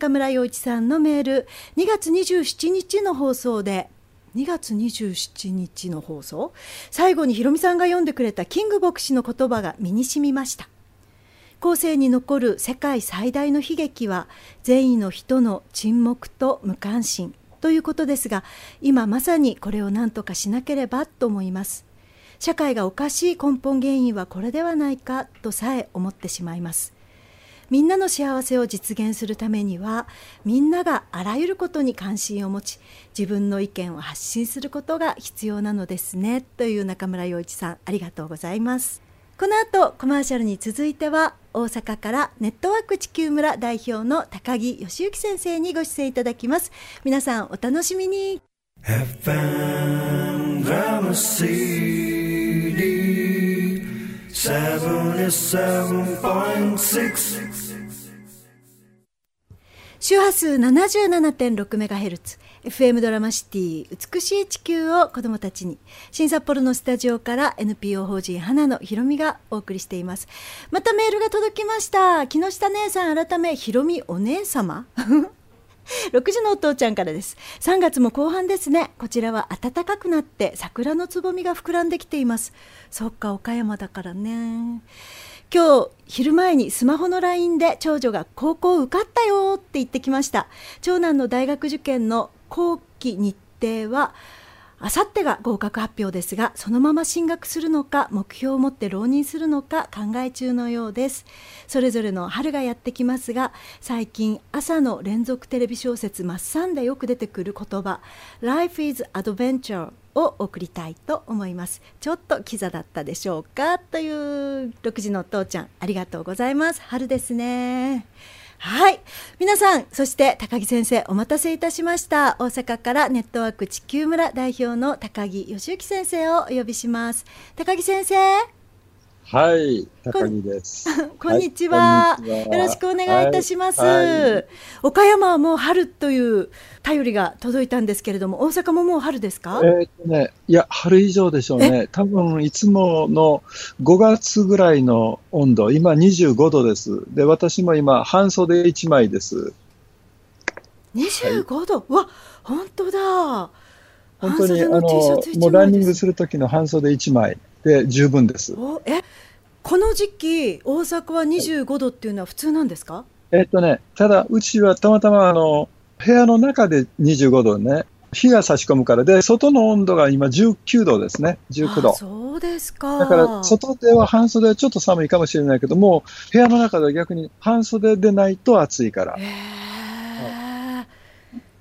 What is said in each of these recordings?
中村洋一さんのメール。2月27日の放送で。2月27日の放送。最後にひろみさんが読んでくれたキング牧師の言葉が身に染みました。後世に残る世界最大の悲劇は善意の人の沈黙と無関心。ということですが今まさにこれを何とかしなければと思います。社会がおかしい根本原因はこれではないかとさえ思ってしまいます。みんなの幸せを実現するためにはみんながあらゆることに関心を持ち自分の意見を発信することが必要なのですね。という中村洋一さんありがとうございます。この後コマーシャルに続いては大阪からネットワーク地球村代表の高木義之先生にご出演いただきます。皆さんお楽しみに。FM 周波数 77.6MHz FM ドラマシティ美しい地球を子どもたちに。新札幌のスタジオから NPO 法人花のひろみがお送りしています。またメールが届きました。木下姉さん改めひろみお姉様？6時のお父ちゃんからです。3月も後半ですね。こちらは暖かくなって桜のつぼみが膨らんできています。そっか岡山だからね。今日昼前にスマホの LINE で長女が高校受かったよって言ってきました。長男の大学受験の後期日程はあさってが合格発表ですがそのまま進学するのか目標を持って浪人するのか考え中のようです。それぞれの春がやってきますが最近朝の連続テレビ小説「マッサン」でよく出てくる言葉「Life is Adventure」を送りたいと思います。ちょっとキザだったでしょうか？という6時のお父ちゃんありがとうございます。春ですね。はい。皆さんそして高木先生お待たせいたしました。大阪からネットワーク地球村代表の高木義行先生をお呼びします。高木先生。はい、高木です。こんにちは、はい、よろしくお願いいたします、はいはい、岡山はもう春という便りが届いたんですけれども、大阪ももう春ですか？えー、っとね、いや春以上でしょうね。多分いつもの5月ぐらいの温度、今25度です。で、私も今半袖1枚です。25度、わ、本当だ。本当にあのもうランニングする時の半袖1枚。で十分です。えこの時期大阪は25度っていうのは普通なんですか？えっとね、ただうちはたまたまあの部屋の中で25度ね、日が差し込むからで、外の温度が今19度ですね、19度。そうですか。だから、外では半袖はちょっと寒いかもしれないけども、部屋の中では逆に半袖でないと暑いから。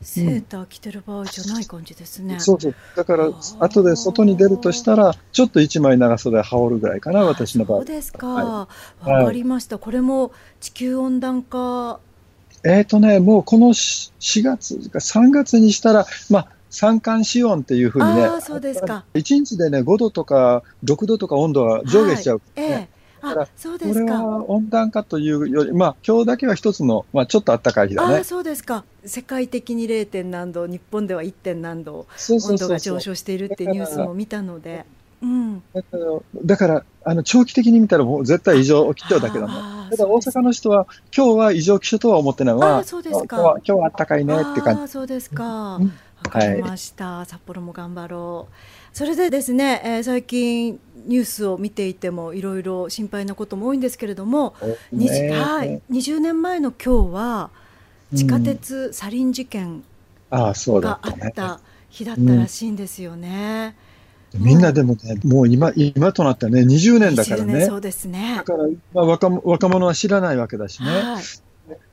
セーター着てる場合じゃない感じですね。そうそう。だから、後で外に出るとしたら、ちょっと一枚長袖羽織るぐらいかな、私の場合。そうですか。わ、はい、かりました。これも地球温暖化。えっ、ー、とね、もうこの4月か3月にしたら、まあ、三寒四温っていうふうにね、あそうですか1日でね、5度とか6度とか温度が上下しちゃう、ね、はい、ええだからそうですかこれは温暖化というより、まあ今日だけは一つの、まあ、ちょっと暖かい日だね。あそうですか世界的に 0. 点何度日本では 1. 点何度温度が上昇しているっていうニュースも見たので。うん、だからだからあの長期的に見たらもう絶対異常起きちゃうだけだもん。ただ大阪の人は今日は異常気象とは思ってないのはそうですか今日は暖かいねって感じ。そうですか。わ、かりました、はい、札幌も頑張ろう。それでですね、えー、最近ニュースを見ていてもいろいろ心配なことも多いんですけれども、ね、はい、20年前の今日は地下鉄サリン事件があった日だったらしいんですよね。みんなでもね、もう今今となったね、20年だからね。そうですね。だから、まあ、若若者は知らないわけだしね。はい、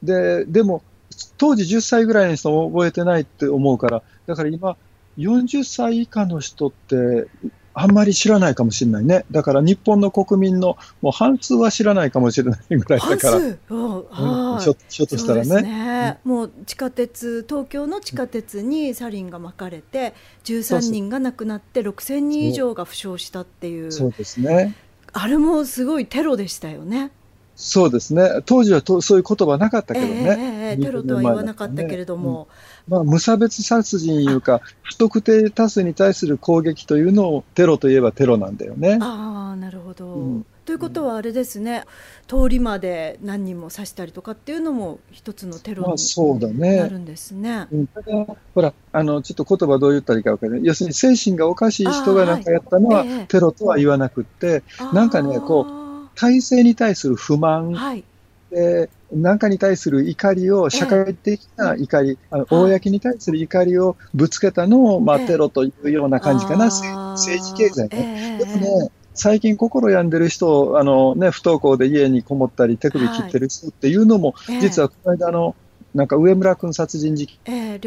ででも、当時10歳ぐらいの人覚えてないって思うから、だから今、40歳以下の人ってあんまり知らないかもしれないね。だから日本の国民のもう半数は知らないかもしれないぐらいだから。半数、うん、ひょっとしたらね、ねうん、もう地下鉄、東京の地下鉄にサリンが巻かれて、13人が亡くなって6000人以上が負傷したっていう。そうですね。あれもすごいテロでしたよね。そうですね。当時はとそういう言葉なかったけどね。えー、テロとは言わなかったけれども。うん、まあ、無差別殺人いうか、不特定多数に対する攻撃というのをテロといえばテロなんだよね。ああ、なるほど。うん。ということはあれですね、うん、通りまで何人も刺したりとかっていうのも一つのテロになるんですね。まあ、ねほらあのちょっと言葉どう言ったらいいか分からない要するに精神がおかしい人がなんかやったのは、はい、テロとは言わなくって、なんかねこう体制に対する不満、はいで何かに対する怒りを、社会的な怒り、あの公に対する怒りをぶつけたのを、まあ、テロというような感じかな、政治経済ね。でもね、最近心病んでる人、あのね、不登校で家にこもったり手首切ってる人っていうのも、実はこの間の、なんか上村君殺人事件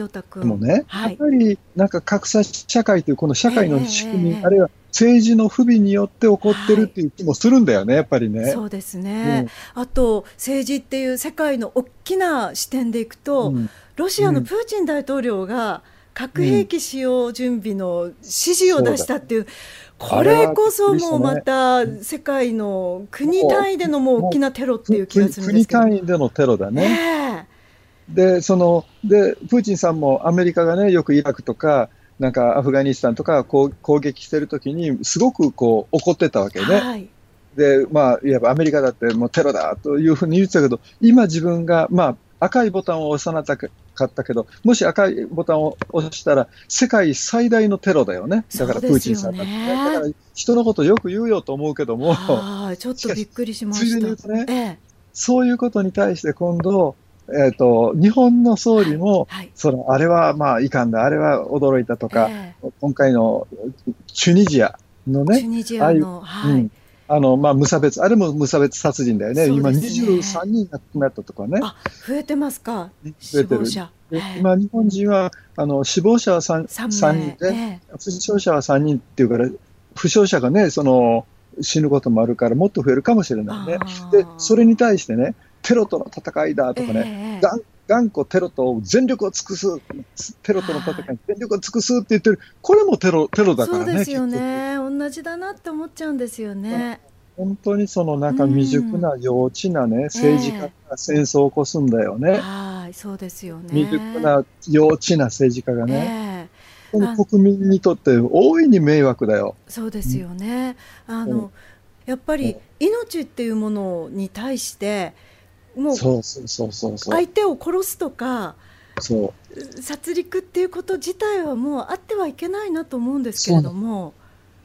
もね、やっぱりなんか格差社会というこの社会の仕組み、あるいは政治の不備によって起こってるっていう気もするんだよね、はい、やっぱりね。そうですね、うん、あと政治っていう世界の大きな視点でいくと、うん、ロシアのプーチン大統領が核兵器使用準備の指示を出したっていう、うん、これこそもうまた世界の国単位でのもう大きなテロっていう気がするんですけど国単位でのテロだね。えー、でそのでプーチンさんもアメリカがねよくイラクとかなんかアフガニスタンとか攻撃してるときに、すごくこう怒ってたわけね。はい、で、まあ、いわばアメリカだってもうテロだというふうに言ってたけど、今自分が、まあ、赤いボタンを押さなかったけど、もし赤いボタンを押したら、世界最大のテロだよね。だからプーチンさんだって、ね。だから人のことよく言うよと思うけども、ちょっとびっくりしました。ついでに言うとね、ええ、そういうことに対して今度、えーと、日本の総理も、はい、そのあれはまあいかんだ、あれは驚いたとか、えー、今回のチュニジアのね、チュニジアの、はい、うん、あのまあ、無差別、あれも無差別殺人だよね、ね。今、23人亡くなったとかね。増えてますか、増えてる。今、日本人はあの死亡者は 3, 3人で、えー、負傷者は3人っていうから、負傷者がね、その死ぬこともあるから、もっと増えるかもしれないね。で、それに対してね、テロとの戦いだとかね、えー、頑固テロと全力を尽くす、テロとの戦いに全力を尽くすって言ってる、これもテロテロだからね。そうですよね。同じだなって思っちゃうんですよね。本当にそのなんか未熟な幼稚なね、政治家が戦争を起こすんだよね。はい、そうですよね。未熟な幼稚な政治家がね。えー、国民にとって大いに迷惑だよ。そうですよね。あの、やっぱり命っていうものに対して、もう相手を殺すとか殺戮っていうこと自体はもうあってはいけないなと思うんですけれども、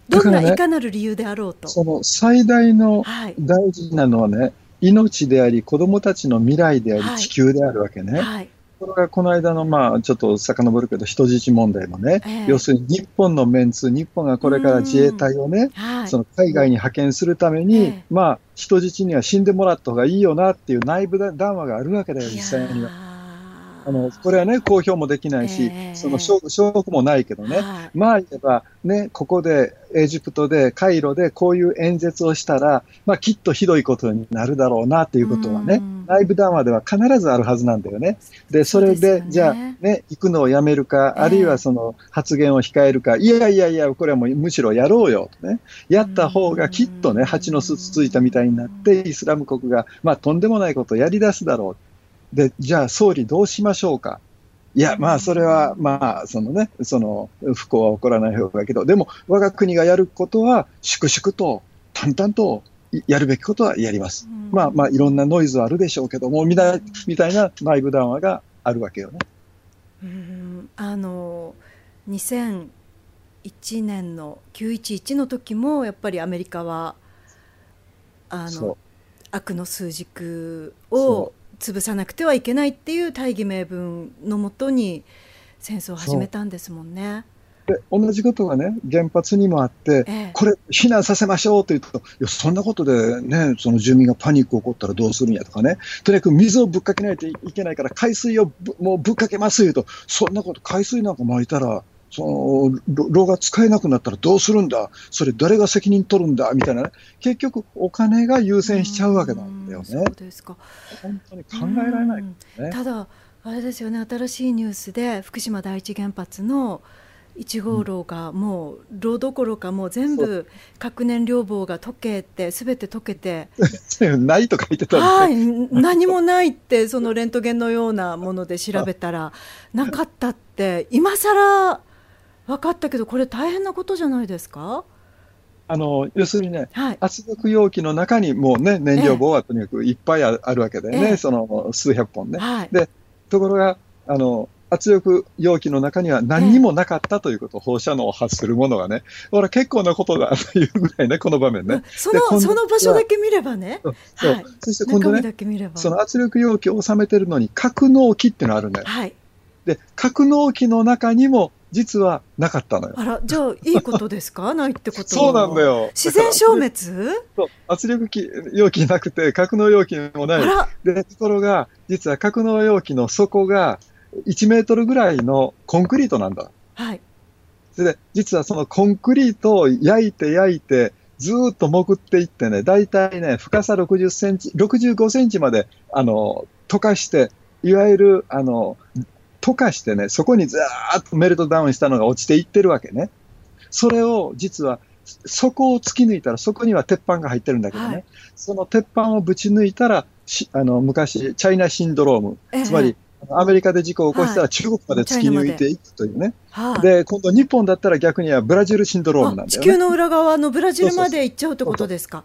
どんないかなる理由であろうと。その最大の大事なのはね、はい、命であり、子供たちの未来であり、地球であるわけね。はいこれがこの間の、まあ、ちょっと遡るけど、人質問題もね、えー、要するに日本のメンツ、日本がこれから自衛隊をね、はい、その海外に派遣するために、えー、まあ、人質には死んでもらった方がいいよなっていう内部談話があるわけだよ、実際には。あの、これはね、公表もできないし、えー、その証拠もないけどね、はい、まあ言えば、ね、ここで、エジプトで、カイロでこういう演説をしたら、まあきっとひどいことになるだろうなっていうことはね、内部談話では必ずあるはずなんだよね。で、それで、でね、じゃあね、行くのをやめるか、あるいはその発言を控えるか、いやいやいや、これはもうむしろやろうよとね、やった方がきっとね、蜂の巣つついたみたいになって、イスラム国が、まあとんでもないことをやり出すだろう。で、じゃあ総理どうしましょうか？いや、まあ、それは、まあ、そのね、その、不幸は起こらない方がいいけど、でも、我が国がやることは、粛々と、淡々と、やるべきことはやります。うん、まあ、まあ、いろんなノイズはあるでしょうけども、みたいみたいな内部談話があるわけよね。うんあの、2001年の911の時も、やっぱりアメリカは、あの、悪の数軸を潰さなくてはいけないっていう大義名分のもとに戦争を始めたんですもんね。で同じことがね、原発にもあって、ええ、これ、避難させましょうと言うと、いや、そんなことでね、その住民がパニック起こったらどうするんやとかね、とにかく水をぶっかけないといけないから、海水をもうぶっかけます言うと、そんなこと、海水なんか巻いたら、その炉が使えなくなったらどうするんだ、それ誰が責任取るんだ？みたいなね、結局、お金が優先しちゃうわけなんだよね。そうですか。本当に考えられない、ね、ただ、あれですよね、新しいニュースで福島第一原発の1号炉がもう炉どころかもう全部核燃料棒が溶けてすべて溶けて。ないとか言ってたはい、何もないってそのレントゲンのようなもので調べたらなかったって今更分かったけどこれ大変なことじゃないですか？あの要するにね、はい。圧力容器の中にもうね、燃料棒はとにかくいっぱいああるわけでね、ええその数百本ね。はい。でところが、あの、圧力容器の中には何にもなかったということ、放射能を発するものがね、ほら、結構なことだというぐらいね、この場面ね。その、その場所だけ見ればね。そうそうはいそして今度ね。その圧力容器を収めてるのに格納器っていうのがあるのよ。はい。で、格納器の中にも実はなかったのよ。あら、じゃあ、いいことですか？ないってことそうなんだ。よ。自然消滅？そう圧力器容器なくて、格納容器もない。あら、で、ところが、実は格納容器の底が1メートルぐらいのコンクリートなんだ。はい。それで、実はそのコンクリートを焼いて焼いて、ずーっと潜っていってね、だいたいね、深さ60センチ、65センチまで、あの、溶かして、いわゆる、あの、溶かしてね、そこにずーっとメルトダウンしたのが落ちていってるわけね。それを、実は、底を突き抜いたら、そこには鉄板が入ってるんだけどね、はいその鉄板をぶち抜いたら、しあの昔、チャイナシンドローム、ええつまり、アメリカで事故を起こしたはら中国まで突き抜いていくというね。はい。で、今度日本だったら逆にはブラジルシンドロームなんあだよね。地球の裏側のブラジルまで行っちゃうってことですか？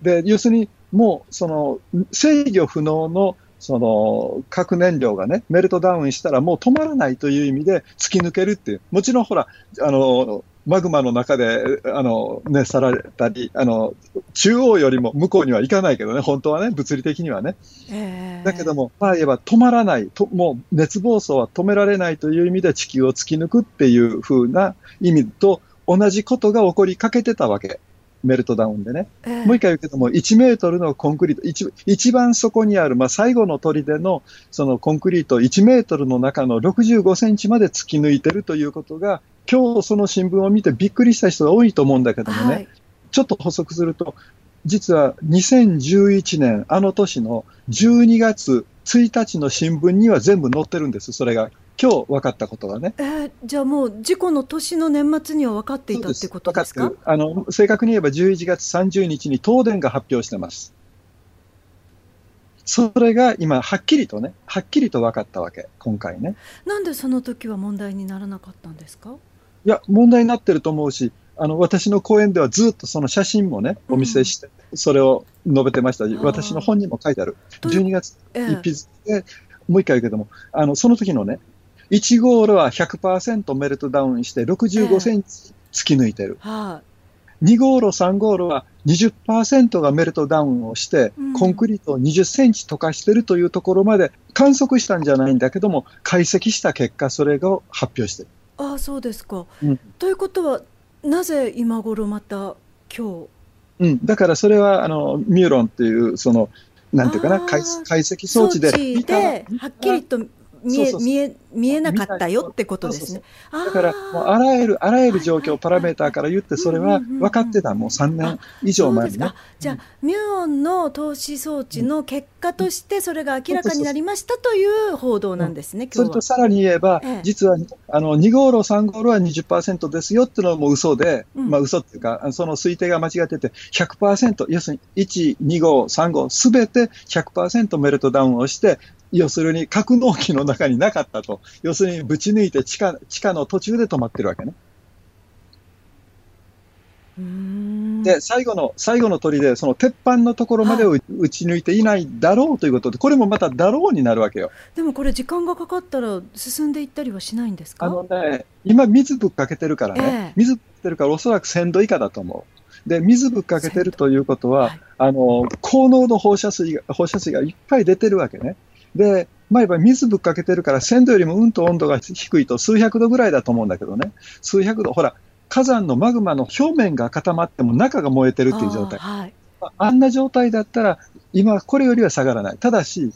で、要するにもうその制御不能のその核燃料がね、メルトダウンしたらもう止まらないという意味で突き抜けるっていう。もちろんほら、あの、マグマの中で、あの、ね、さられたり、あの、中央よりも向こうには行かないけどね、本当はね、物理的にはね。ええだけども、まあ言えば止まらない、ともう熱暴走は止められないという意味で地球を突き抜くっていう風な意味と同じことが起こりかけてたわけ。メルトダウンでね。ええもう一回言うけども、1メートルのコンクリート、一一番底にある、まあ最後の砦のそのコンクリート1メートルの中の65センチまで突き抜いてるということが、今日その新聞を見てびっくりした人が多いと思うんだけどもね。はい。ちょっと補足すると、実は2011年、あの年の12月1日の新聞には全部載ってるんです、それが。今日分かったことがね。えーじゃあもう事故の年の年末には分かっていたってことですか？あの正確に言えば11月30日に東電が発表してます。それが今、はっきりとね、はっきりと分かったわけ、今回ね。なんでその時は問題にならなかったんですか？いや、問題になってると思うし、あの私の講演ではずっとその写真もね、お見せして、それを述べてました。ー私の本にも書いてある。という12月ええ一筆で、もう一回言うけども、あの、その時のね、1号炉は100%メルトダウンして65センチ突き抜いてる。は2号炉、3号炉は20%がメルトダウンをしてうん、コンクリートを20センチ溶かしてるというところまで観測したんじゃないんだけども、解析した結果、それを発表してる。い。ああそうですか。うんということはなぜ今頃また今うん、だからそれは、あの、ミューロンっていう、その、なんていうかな、解解析日装置ではっきりと見えそうそうそう。見え見えなかったよってことですね。あだから、もうあらゆる、あらゆる状況、パラメーターから言って、それは分かってた、もう3年以上前にね。じゃあ、ミューオンの投資装置の結果としてそれが明らかになりましたという報道なんですね。それとさらに言えば、ええ。実はあの2号炉、3号炉は20%ですよっていうのも嘘で、うん。まあ嘘っていうか、その推定が間違ってて、100%、要するに1、2号、3号、すべて100%メルトダウンをして、要するに格納機の中になかったと、要するにぶち抜いて地下地下の途中で止まってるわけね。で、最後の、最後の鳥で、その鉄板のところまでを打ち抜いていないだろうということで、これもまただろうになるわけよ。でもこれ時間がかかったら進んでいったりはしないんですか？あのね、今水ぶっかけてるからね、ええ水ぶっかけてるからおそらく1000度以下だと思う。で、水ぶっかけてるということは、はいあの、高濃度放射水が、放射水がいっぱい出てるわけね。で、まあ、やっぱり水ぶっかけてるから、1000度よりもうんと温度が低いと数百度ぐらいだと思うんだけどね。数百度。ほら、火山のマグマの表面が固まっても中が燃えてるっていう状態。あーはいああんな状態だったら、今これよりは下がらない。ただし、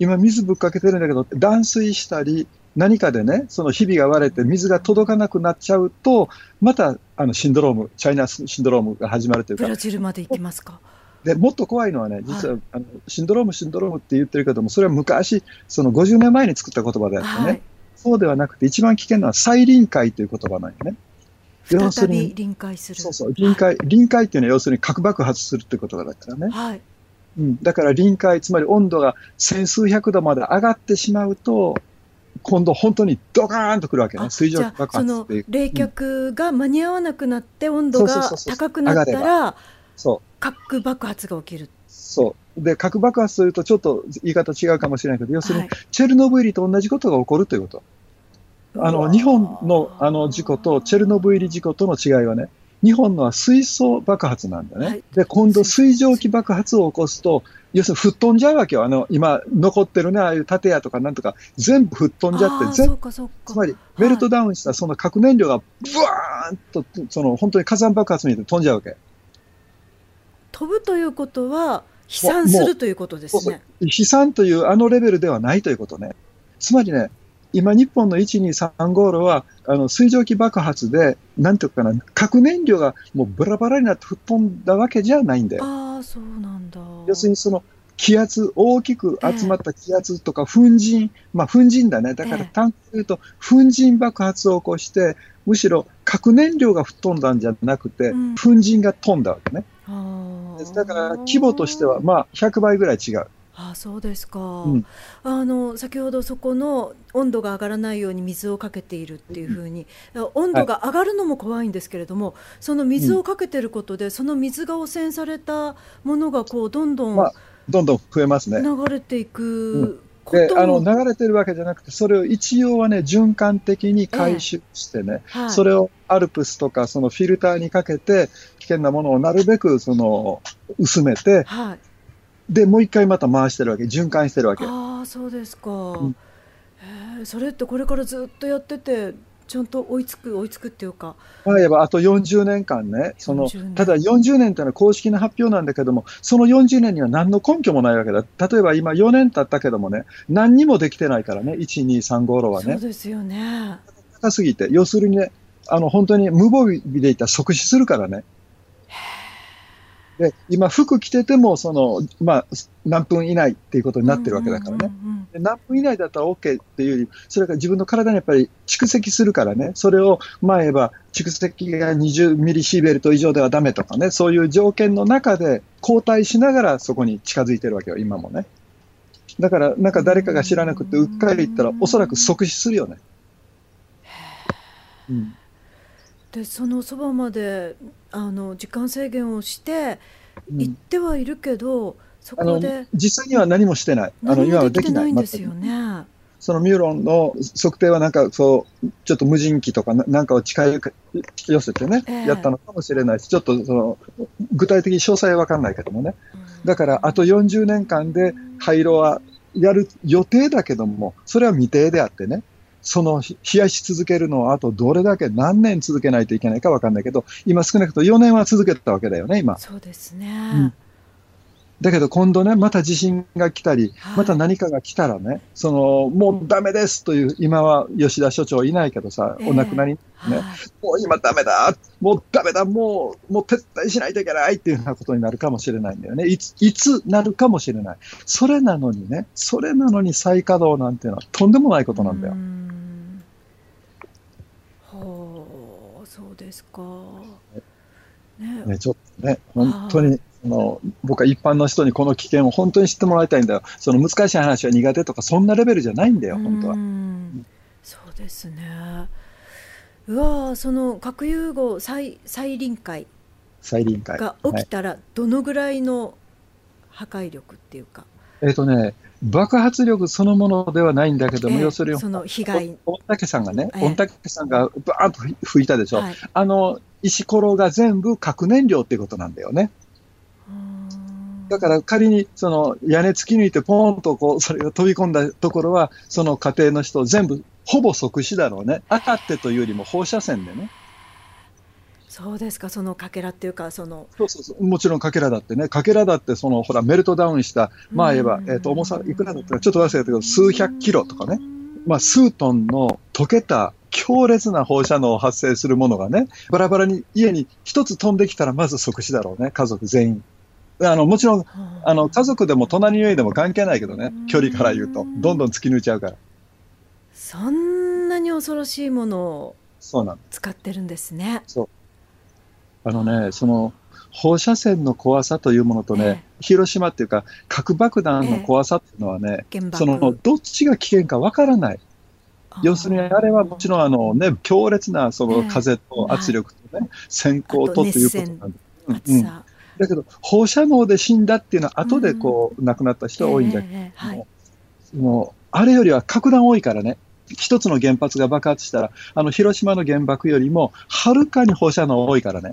今水ぶっかけてるんだけど、断水したり、何かでね、そのひびが割れて水が届かなくなっちゃうと、またあのシンドローム、チャイナシンドロームが始まるというかブラ、ジルまで行きますか？でもっと怖いのはね、実は、あのシンドローム、シンドロームって言ってるけども、それは昔、その50年前に作った言葉であってね、はい。そうではなくて、一番危険なのは再臨界という言葉なんよね。要す再るにび臨界する。そうそう、臨界、臨界っていうのは要するに核爆発するってことだからね。はい。うん、だから臨界、つまり温度が千数百度まで上がってしまうと、今度本当にドカーンとくるわけね。水蒸気爆発っていう。冷却が間に合わなくなって温度が高くなったら、そう。核爆発が起きる。そう。で、核爆発というとちょっと言い方違うかもしれないけど、要するに、チェルノブイリと同じことが起こるということ。あの、日本のあの事故とチェルノブイリ事故との違いはね、日本のは水素爆発なんだね。はい、で、今度水蒸気爆発を起こすと、要するに吹っ飛んじゃうわけよ。あの、今残ってるね、ああいう建屋とかなんとか、全部吹っ飛んじゃって、全部、つまり、メルトダウンしたその核燃料が、ブワーンと、その、本当に火山爆発みたいに飛んじゃうわけ。飛ぶということは、飛散するということですね。飛散というあのレベルではないということね。つまりね、今、日本の1、2、3号路は、あの水蒸気爆発で、なんていうかな、核燃料がもうバラバラになって吹っ飛んだわけじゃないんだよ。ああ、そうなんだ。要するにその気圧、大きく集まった気圧とか、粉塵、まあ、粉塵だね。だから単純に言うと、粉塵爆発を起こして、むしろ核燃料が吹っ飛んだんじゃなくて、粉塵が飛んだわけね。だから規模としては、まあ、100倍ぐらい違う。あそうですか、うん、あの先ほどそこの温度が上がらないように水をかけているっていうふうに、温度が上がるのも怖いんですけれども、はい、その水をかけてることで、その水が汚染されたものがこうどんどん、まあ、どんどん増えますね。流れていく、であの流れてるわけじゃなくて、それを一応はね、循環的に回収してね、えはい、それをアルプスとか、そのフィルターにかけて、危険なものをなるべくその薄めて、はいで、もう一回また回してるわけ、循環してるわけ。ああ、そうですか。うん、えそれってこれからずっとやってて、ちゃんと追いつく、追いつくっていうか。まあ、言えばあと40年間ね、そのただ40年というのは公式な発表なんだけども、その40年には何の根拠もないわけだ。例えば今4年経ったけどもね、何にもできてないからね、1、2、3、5路はね。そうですよね。高すぎて、要するにね、あの本当に無防備でいったら即死するからね。で、今服着てても、その、まあ、何分以内っていうことになってるわけだからね。で何分以内だったら OK っていうより、それが自分の体にやっぱり蓄積するからね、それを、まあ言えば、蓄積が20ミリシーベルト以上ではダメとかね、そういう条件の中で交代しながらそこに近づいてるわけよ、今もね。だから、なんか誰かが知らなくて、うっかり言ったら、おそらく即死するよね。うんでそのそばまであの時間制限をして行ってはいるけど、うん、そこで実際には何もしてない。あの今はできない。んですよね。そのミューロンの測定はなんかそうちょっと無人機とかなんかを近寄せてね、えー、やったのかもしれないしちょっとその具体的に詳細は分かんないけどもね、だからあと40年間で廃炉はやる予定だけどもそれは未定であってねその冷やし続けるのはあとどれだけ何年続けないといけないか分かんないけど、今少なくとも4年は続けたわけだよね、今。そうですね。うんだけど今度ね、また地震が来たり、また何かが来たらね、その、もうダメですという、今は吉田所長いないけどさ、お亡くなりね、もう今ダメだ、もうダメだ、もう、もう撤退しないといけないっていうようなことになるかもしれないんだよね。いつ、いつなるかもしれない。それなのにね、それなのに再稼働なんていうのはとんでもないことなんだよ。そうですか？ねねちょっとね、本当に、あの僕は一般の人にこの危険を本当に知ってもらいたいんだよ。その難しい話は苦手とか、そんなレベルじゃないんだよ、本当は。そうですね。うわその核融合再再臨界再臨界が起きたら、どのぐらいの破壊力っていうか？えっ、ー、とね、爆発力そのものではないんだけども、えー、要するに、その被害。御嶽さんがね、御嶽さんがバーンと吹いたでしょ。はい、あの、石ころが全部核燃料っていうことなんだよね。だから仮にその屋根突き抜いてポーンとこうそれが飛び込んだところは、その家庭の人全部ほぼ即死だろうね。赤ってというよりも放射線でね。そうですか、そのかけらっていうか、その。そうそうそう、もちろんかけらだってね、かけらだって、そのほら、メルトダウンした、まあ言えば、えっ、ー、と、重さいくらだったか、ちょっと忘れたけど、数百キロとかね、まあ、数トンの溶けた強烈な放射能を発生するものがね、バラバラに家に一つ飛んできたら、まず即死だろうね、家族全員。あのもちろんあ。の家族でも隣の家でも関係ないけどね、距離から言うと、どんどん突き抜いちゃうから。そんなに恐ろしいものを使ってるんですね。そうあのね、その放射線の怖さというものとね、ええ、広島っていうか、核爆弾の怖さっていうのはね、え、そのどっちが危険かわからない。要するにあれはもちろんあの、ね、強烈なその風と圧力とね、閃光とということなんで。うんうん。だけど放射能で死んだっていうのは後でこう、亡くなった人が多いんだけど、えーはい、もうあれよりは格段多いからね一つの原発が爆発したらあの広島の原爆よりもはるかに放射能多いからね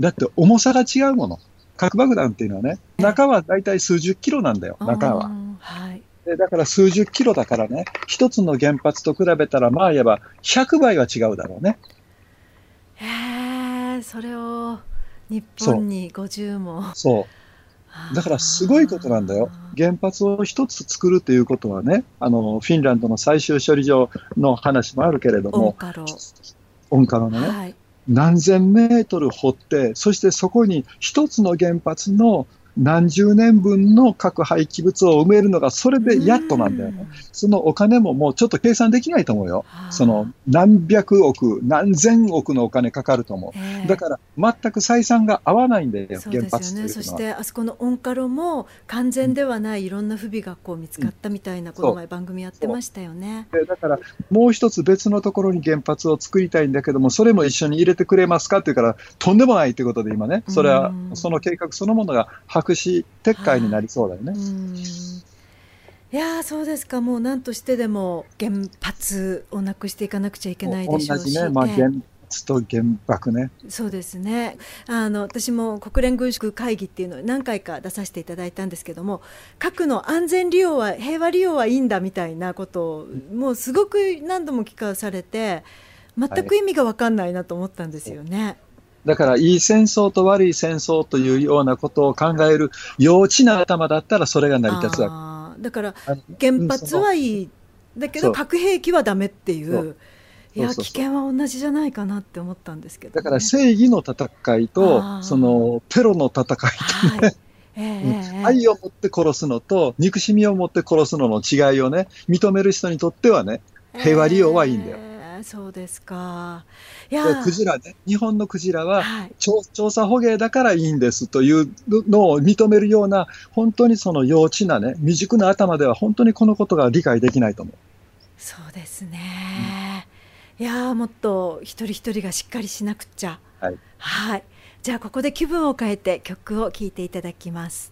だって重さが違うもの。核爆弾っていうのはね中はだいたい数十キロなんだよ中は。はい。でだから数十キロだからね、一つの原発と比べたら、まあ言えば100倍は違うだろうね。へえ、それを日本に50も。そう。だからすごいことなんだよ。原発を一つ作るということはね、あのフィンランドの最終処理場の話もあるけれども、オンカロのね、はい、何千メートル掘って、そしてそこに一つの原発の何十年分の核廃棄物を埋めるのが、それでやっとなんだよね。そのお金ももうちょっと計算できないと思うよ。その何百億、何千億のお金かかると思う。だから全く採算が合わないんだよ、原発ね。そしてあそこのオンカロも完全ではないいろんな不備がこう見つかったみたいな、この前番組やってましたよね。だからもう一つ別のところに原発を作りたいんだけども、それも一緒に入れてくれますかって言うから、とんでもないということで今ね、それはその計画そのものが白紙撤回になりそうだよね。いやそうですかもう何としてでも原発をなくしていかなくちゃいけないでしょうし。ねまあ、原発と原爆ね。そうですね。あの私も国連軍縮会議っていうのを何回か出させていただいたんですけども、核の安全利用は平和利用はいいんだみたいなことをもうすごく何度も聞かされて、全く意味が分かんないなと思ったんですよね。はいだから、いい戦争と悪い戦争というようなことを考える幼稚な頭だったら、それが成り立つわけ。だから、原発はいい、だけど核兵器はだめっていう。いや危険は同じじゃないかなって思ったんですけど、ね、だから正義の戦いとそのテロの戦いとね、はい。えー、愛を持って殺すのと憎しみを持って殺すのの違いをね認める人にとってはね平和利用はいいんだよ。えーそうですか。いやクジラね、日本のクジラは、はい、調査捕鯨だからいいんですというのを認めるような、本当にその幼稚なね、未熟な頭では本当にこのことが理解できないと思う。そうですね。うん、いやもっと一人一人がしっかりしなくちゃ。はい。はい。じゃあここで気分を変えて曲を聴いていただきます。